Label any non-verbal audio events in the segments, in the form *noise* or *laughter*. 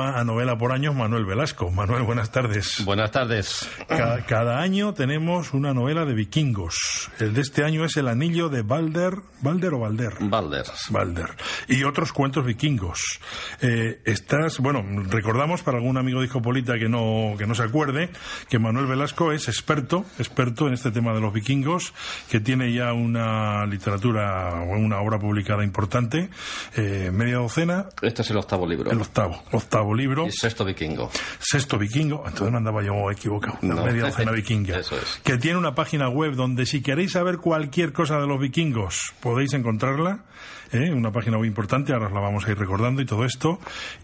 a novela por años Manuel Velasco. Manuel, buenas tardes. Buenas tardes. Cada, cada año tenemos una novela de vikingos. El de este año es El Anillo de Balder. ¿Balder o Balder? Balder. Balder. Y otros cuentos vikingos. Eh, estás, bueno, recordamos para algún amigo discopolita que no, que no se acuerde que Manuel Velasco es experto, experto en este tema de los vikingos, que tiene ya una literatura, una obra publicada importante, eh, media docena. Este es el octavo libro. El octavo, octavo libro. Y sexto vikingo. Sexto vikingo, entonces me andaba yo equivocado. La No. media docena vikinga. Eso es. Que tiene una página web donde si queréis saber cualquier cosa de los vikingos podéis encontrarla. ¿Eh? Una página muy importante, ahora os la vamos a ir recordando y todo esto.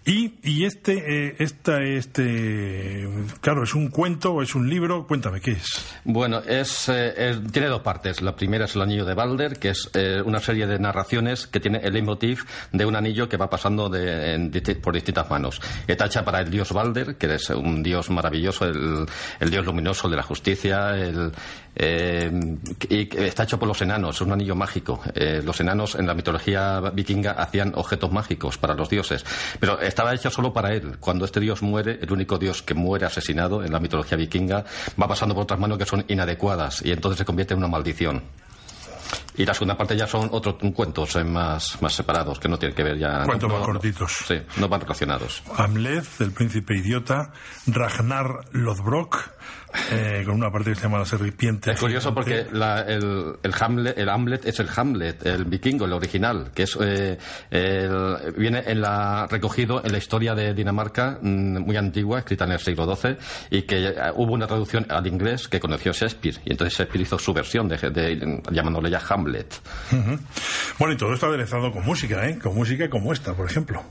Y, y este, eh, esta, este, claro, es un cuento o es un libro. Cuéntame, ¿qué es? Bueno, es, eh, es- tiene dos partes. La primera es el anillo de Balder, que es eh, una serie de narraciones que tiene el leitmotiv de un anillo que va pasando de- en por distintas manos. Está hecha para el dios Balder, que es un dios maravilloso, el, el dios luminoso de la justicia, el, eh, y está hecho por los enanos, es un anillo mágico. Eh, los enanos en la mitología vikinga hacían objetos mágicos para los dioses, pero estaba hecho solo para él. Cuando este dios muere, el único dios que muere asesinado en la mitología vikinga va pasando por otras manos que son inadecuadas y entonces se convierte en una maldición. Y la segunda parte ya son otros cuentos eh, más, más separados que no tienen que ver ya. Cuentos no- más no- cortitos. Sí, no van relacionados. Hamlet, el príncipe idiota, Ragnar Lodbrok, eh, con una parte que se llama La serpiente. Es curioso gigante. porque la- el, el, Hamlet, el Hamlet es el Hamlet, el vikingo, el original, que es eh, el- viene en la, recogido en la historia de Dinamarca mm, muy antigua, escrita en el siglo XII, y que eh, hubo una traducción al inglés que conoció Shakespeare, y entonces Shakespeare hizo su versión, de, de- llamándole ya Hamlet. Bueno, y todo esto aderezado con música, ¿eh? Con música como esta, por ejemplo.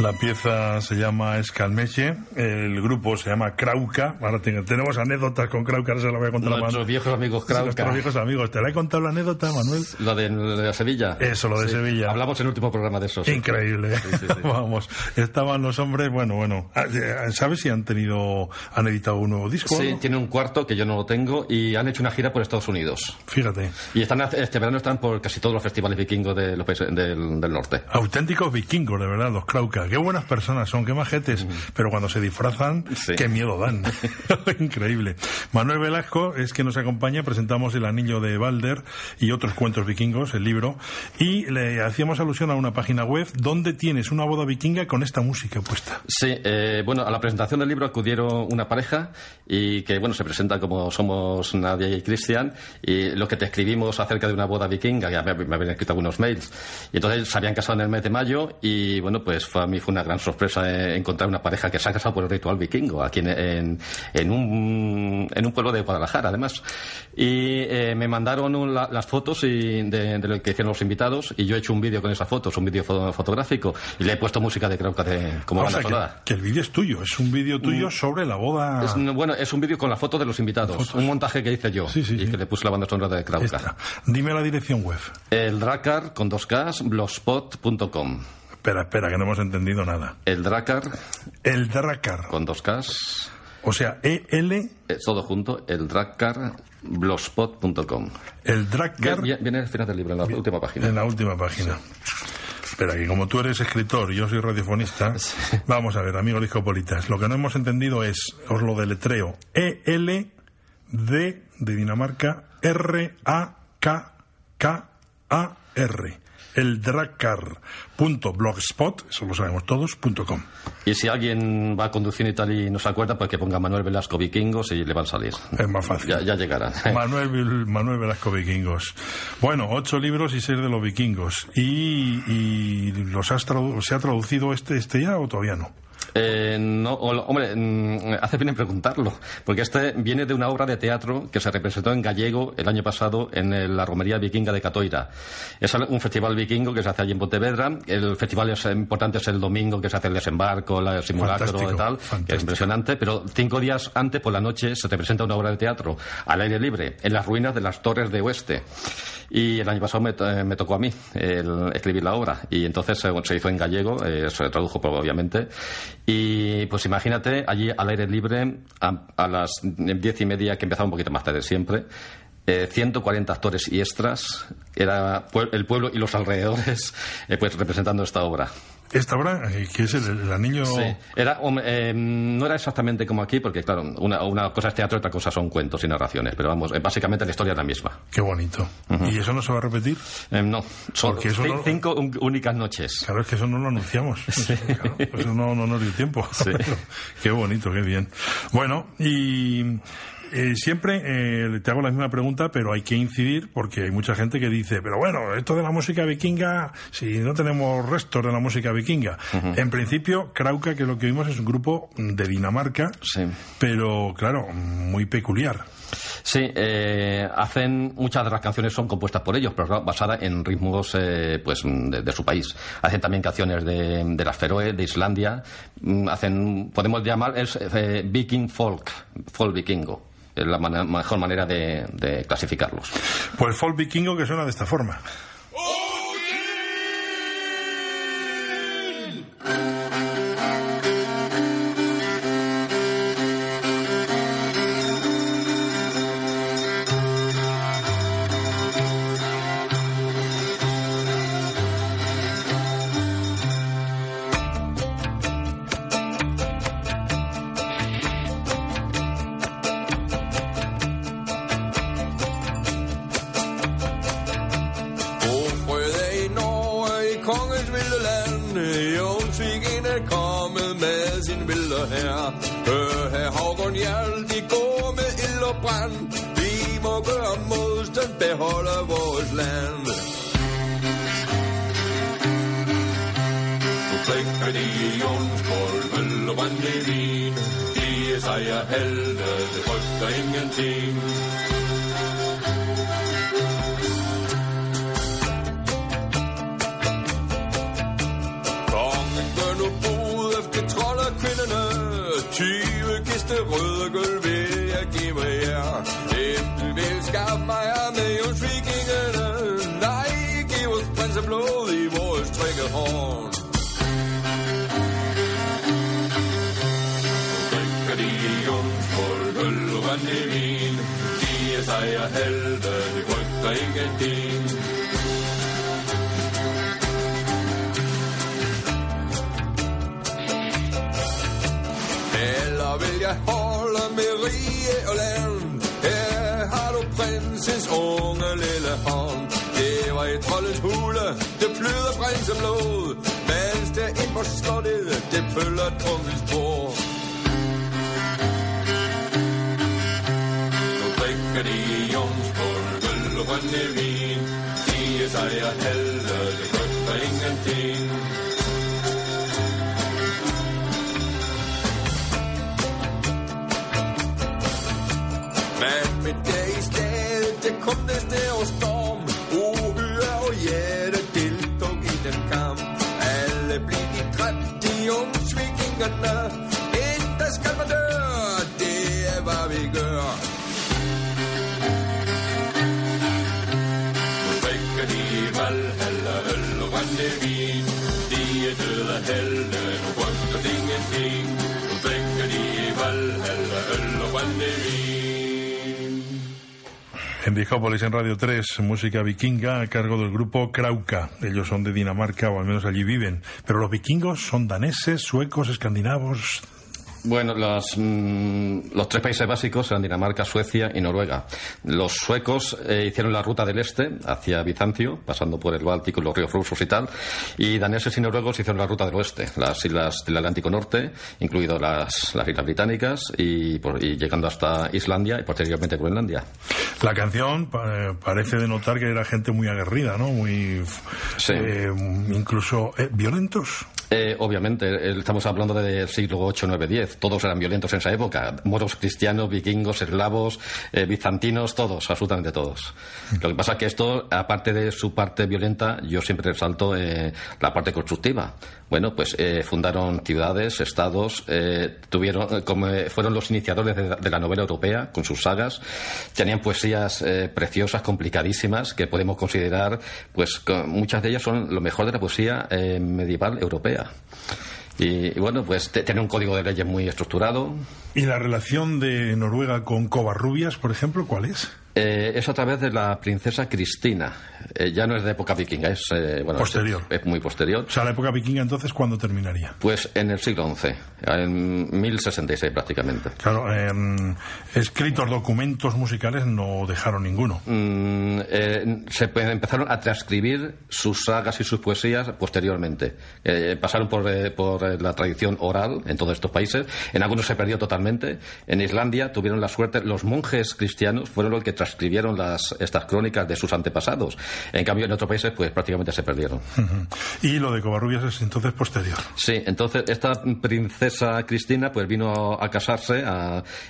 La pieza se llama Escalmeche, el grupo se llama Krauka. Ahora ten- tenemos anécdotas con Krauka, ahora se la voy a contar a Nuestros Manuel. viejos amigos Sí, Nuestros Krauka. viejos amigos. ¿Te la he contado la anécdota, Manuel? Lo de, de Sevilla. Eso, lo de Sevilla. Hablamos en el último programa de eso. Increíble. sí, sí. *laughs* Vamos, estaban los hombres, bueno, bueno. Ah, eh, ¿Sabes si han tenido, han editado un nuevo disco? Sí, algo? tiene un cuarto que yo no lo tengo y han hecho una gira por Estados Unidos. Fíjate. Y están este verano están por casi todos los festivales vikingos de los países del, del norte. Auténticos vikingos, de verdad, los Krauka. Qué buenas personas son, qué majetes. Pero cuando se disfrazan, Sí. qué miedo dan. *laughs* Increíble. Manuel Velasco es que nos acompaña. Presentamos El Anillo de Balder y otros cuentos vikingos, el libro. Y le hacíamos alusión a una página web donde tienes una boda vikinga con esta música puesta. Sí, eh, bueno, a la presentación del libro acudieron una pareja y que, bueno, se presenta como somos Nadia y Cristian y lo que te escribimos acerca de una boda vikinga, que me, me habían escrito algunos mails. Y entonces se habían casado en el mes de mayo y, bueno, pues fue, a mí fue una gran sorpresa eh, encontrar una pareja que se ha casado por el ritual vikingo aquí en, en, en un, en un pueblo de Guadalajara, además. Y eh, me mandaron un- la- las fotos y de, de lo que hicieron los invitados y yo he hecho un vídeo con esas fotos, un vídeo fo- fotográfico y le he puesto música de Krauka de, como O banda sea, que, sonora. que el vídeo es tuyo, es un vídeo tuyo sobre la boda. Es, bueno, es un vídeo con la foto de los invitados, un montaje que hice yo Sí, sí, y sí. que le puse la banda sonora de Krauka. Dime la dirección web. El Dracar con dos Ks, blogspot.com. Espera, espera, que no hemos entendido nada. El Dracar El Dracar. con dos Ks, O sea, EL. Eh, todo junto, el dragcar.blogspot.com. El dragcar. Viene al final del libro, en la última página. En la última página. Espera, que como tú eres escritor y yo soy radiofonista, vamos a ver, amigos discopolitas, lo que no hemos entendido es, os lo deletreo, E-L-D de Dinamarca, R-A-K-K-A-R el dragcar.blogspot, eso lo sabemos todos, .com. Y si alguien va a conducir y tal y no se acuerda, pues que ponga Manuel Velasco Vikingos y le van a salir. Es más fácil. Ya, llegarán. *laughs* Manuel, Manuel Velasco Vikingos. Bueno, ocho libros y seis de los vikingos. ¿Y, los has se ha traducido este, este ya o todavía no? Eh, no, hombre, mm, hace bien en preguntarlo, porque este viene de una obra de teatro que se representó en gallego el año pasado en la romería vikinga de Catoira. Es un festival vikingo que se hace allí en Pontevedra. El festival es importante es el domingo que se hace el desembarco, el simulacro y tal, que es impresionante, pero cinco días antes, por la noche, se representa una obra de teatro al aire libre, en las ruinas de las Torres de Oeste. Y el año pasado me, eh, tocó a mí escribir la obra, y entonces eh, se hizo en gallego, se tradujo obviamente, y pues imagínate, allí al aire libre, a, las diez y media, que empezaba un poquito más tarde siempre, 140 eh, actores y extras, era el pueblo y los alrededores, *laughs* eh, pues representando esta obra. Esta obra, eh, que es el, el Sí. Era, no era exactamente como aquí, porque claro, una, cosa es teatro y otra cosa son cuentos y narraciones, pero vamos, básicamente la historia es la misma. Qué bonito. ¿Y eso no se va a repetir? no, son cinco únicas noches. Claro, es que eso no lo anunciamos. *laughs* Pues eso no, no nos dio tiempo. *laughs* qué bonito, qué bien. Bueno, y eh, siempre eh, te hago la misma pregunta, pero hay que incidir porque hay mucha gente que dice, pero bueno, esto de la música vikinga, si no tenemos restos de la música vikinga. En principio, Krauka, que lo que vimos es un grupo de Dinamarca, pero claro, muy peculiar. Sí, eh, hacen muchas de las canciones son compuestas por ellos, pero basadas en ritmos pues de, su país. Hacen también canciones de, de las Feroe, de Islandia. Mm, hacen, podemos llamar es viking folk, folk vikingo la mejor manera de, de clasificarlos. Pues folk vikingo que suena de esta forma. holder vores land. Nu drikker de jonsgård, øl og brændevin. De er sejre helte, det frygter ingenting. Kongen gør nu bud efter trold og kvinderne. 20 giste røde gulv skarp Maja med jomsvikingerne. Nej, giv os prins af blod i vores trygge horn. Drikker de jomsfolkøl og rendevin, de er sejr helte, det frygter ikke din. Eller vil jeg holde med rige og land? har du prinsens unge lille hånd. Det var i troldets hule, det flyder prinseblod, mens der ind på slottet, det følger kongens bror. Nu drikker de i Jomsborg, øl og rønne vin, siger sig og halv Deus. En Discópolis, en Radio 3, música vikinga a cargo del grupo Krauka. Ellos son de Dinamarca, o al menos allí viven. Pero los vikingos son daneses, suecos, escandinavos, bueno, los, mm, los tres países básicos eran Dinamarca, Suecia y Noruega. Los suecos eh, hicieron la ruta del este hacia Bizancio, pasando por el Báltico y los ríos rusos y tal, y daneses y noruegos hicieron la ruta del oeste, las islas del Atlántico Norte, incluido las, las islas británicas, y, llegando hasta Islandia y posteriormente Groenlandia. La canción parece denotar que era gente muy aguerrida, ¿no? Muy. Eh, incluso eh, violentos. Eh, obviamente, estamos hablando del siglo 8, 9, 10. Todos eran violentos en esa época. Moros cristianos, vikingos, eslavos, eh, bizantinos, todos, absolutamente todos. Lo que pasa es que esto, aparte de su parte violenta, yo siempre resalto eh, la parte constructiva. Bueno, pues fundaron ciudades, estados, tuvieron, como, fueron los iniciadores de, la novela europea con sus sagas. Tenían poesías preciosas, complicadísimas, que podemos considerar, pues muchas de ellas son lo mejor de la poesía medieval europea. Y, bueno, pues tiene un código de leyes muy estructurado. ¿Y la relación de Noruega con Covarrubias, por ejemplo, cuál es? Eh, es a través de la princesa Cristina. Eh, ya no es de época vikinga, es eh, posterior. Es, muy posterior. O sea, la época vikinga entonces, ¿cuándo terminaría? Pues en el siglo XI, en 1066 prácticamente. Claro, escritos, documentos musicales no dejaron ninguno. Mm, se empezaron a transcribir sus sagas y sus poesías posteriormente. pasaron por, por la tradición oral en todos estos países. En algunos se perdió totalmente. En Islandia tuvieron la suerte, los monjes cristianos fueron los que escribieron las, estas crónicas de sus antepasados. En cambio, en otros países, pues prácticamente se perdieron. Y lo de Covarrubias es entonces posterior. Sí, entonces esta princesa Cristina, pues vino a casarse,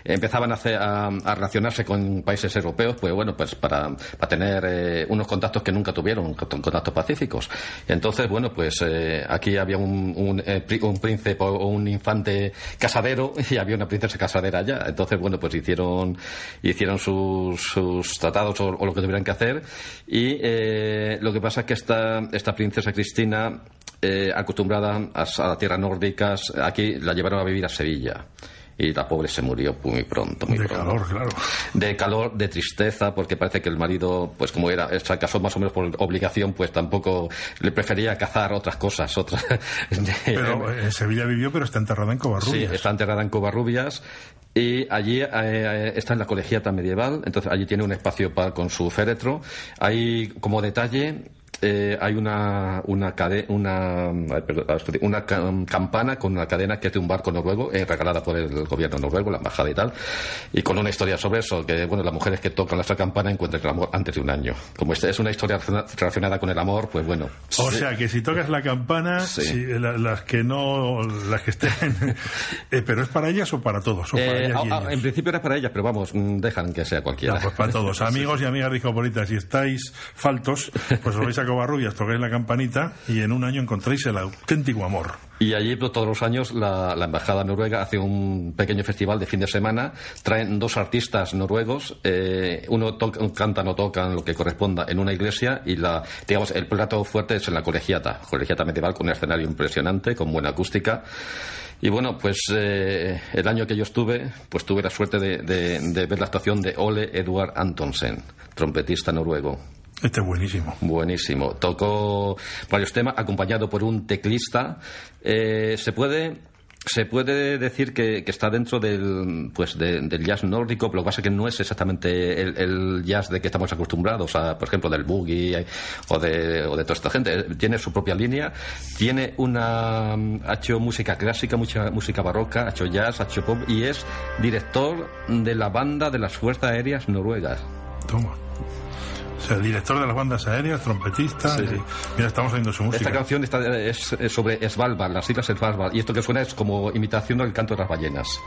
empezaban a, a, relacionarse con países europeos, pues bueno, pues para, para tener eh, unos contactos que nunca tuvieron, contactos pacíficos. Entonces, bueno, pues eh, aquí había un, un, eh, un príncipe o un infante casadero *laughs* y había una princesa casadera allá. Entonces, bueno, pues hicieron, hicieron sus sus tratados o, lo que tuvieran que hacer. Y eh, lo que pasa es que esta, esta princesa Cristina, eh, acostumbrada a, a tierras nórdicas, aquí la llevaron a vivir a Sevilla y la pobre se murió muy pronto, muy de calor, claro. De calor, de tristeza, porque parece que el marido, pues como era, se casó más o menos por obligación, pues tampoco le prefería cazar otras cosas, otras. *laughs* pero en Sevilla vivió, pero está enterrada en Covarrubias. Sí, está enterrada en Covarrubias y allí eh, eh, está en la colegiata medieval, entonces allí tiene un espacio para, con su féretro. Hay como detalle eh, hay una una, una, una campana con una cadena que de un barco noruego eh, regalada por el gobierno noruego, la embajada y tal, y con una historia sobre eso, que bueno, las mujeres que tocan esa campana encuentran el amor antes de un año. Como esta es una historia relacionada con el amor, pues bueno. O sea, que si tocas la campana, las que no, las que estén, *laughs* eh, pero es para ellas o para todos. en principio era para ellas, pero vamos, mm, dejan que sea cualquiera. pues para todos. *laughs* Amigos y amigas de si estáis faltos, pues os vais a Covarrubias, tocáis la campanita y en un año encontráis el auténtico amor. Y allí pues, todos los años la, Embajada Noruega hace un pequeño festival de fin de semana, traen dos artistas noruegos, eh, uno canta o tocan lo que corresponda en una iglesia y la, digamos, el plato fuerte es en la colegiata, colegiata medieval con un escenario impresionante, con buena acústica. Y bueno, pues eh, el año que yo estuve, pues tuve la suerte de, de ver la actuación de Ole Eduard Antonsen, trompetista noruego. Este es buenísimo. Buenísimo. Tocó varios temas, acompañado por un teclista. Eh, se puede se puede decir que, está dentro del, pues del jazz nórdico, pero lo que pasa es que no es exactamente el, jazz de que estamos acostumbrados, a, por ejemplo, del boogie o de, o de toda esta gente. Tiene su propia línea, tiene una. ha hecho música clásica, mucha música barroca, ha hecho jazz, ha hecho pop y es director de la banda de las Fuerzas Aéreas Noruegas. Toma. O sea, director de las bandas aéreas, trompetista. mira, estamos oyendo su música. Esta canción está, es, sobre Svalbard, las islas Svalbard. Y esto que suena es como imitación del canto de las ballenas.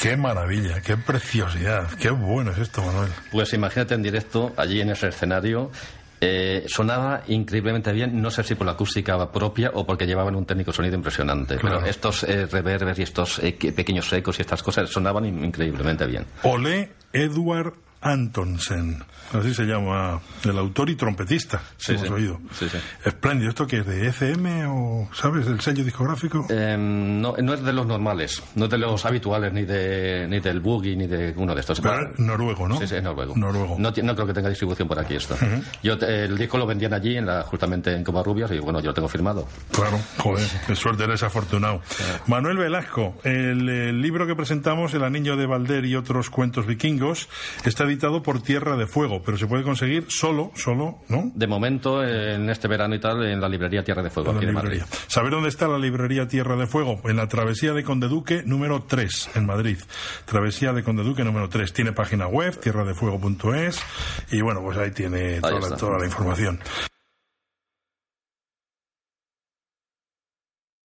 Qué maravilla, qué preciosidad, qué bueno es esto, Manuel. Pues imagínate en directo, allí en ese escenario, eh, sonaba increíblemente bien, no sé si por la acústica propia o porque llevaban un técnico sonido impresionante, pero estos eh, y estos eh, pequeños ecos y estas cosas sonaban increíblemente bien. Ole Edward Antonsen, así se llama el autor y trompetista, sí, hemos oído. Espléndido. ¿Esto que es de ECM o, sabes, el sello discográfico? Em, no, no es de los normales, no es de los habituales, ni, de, ni del Boogie, ni de uno de estos. Pero noruego, ¿no? Sí, sí, es noruego. noruego. No, creo que tenga distribución por aquí esto. yo El disco lo vendían allí, en la, justamente en Covarrubias, y bueno, yo lo tengo firmado. Claro, joder, qué suerte eres afortunado. Manuel Velasco, el, el libro que presentamos, El Anillo de Valder y otros cuentos vikingos, está por Tierra de Fuego, pero se puede conseguir solo, solo, ¿no? De momento, en este verano y tal, en la librería Tierra de Fuego, aquí Madrid. ¿Saber dónde está la librería Tierra de Fuego? En la travesía de Condeduque número 3, en Madrid. Travesía de Condeduque número 3. Tiene página web, tierradefuego.es, y bueno, pues ahí tiene toda la información.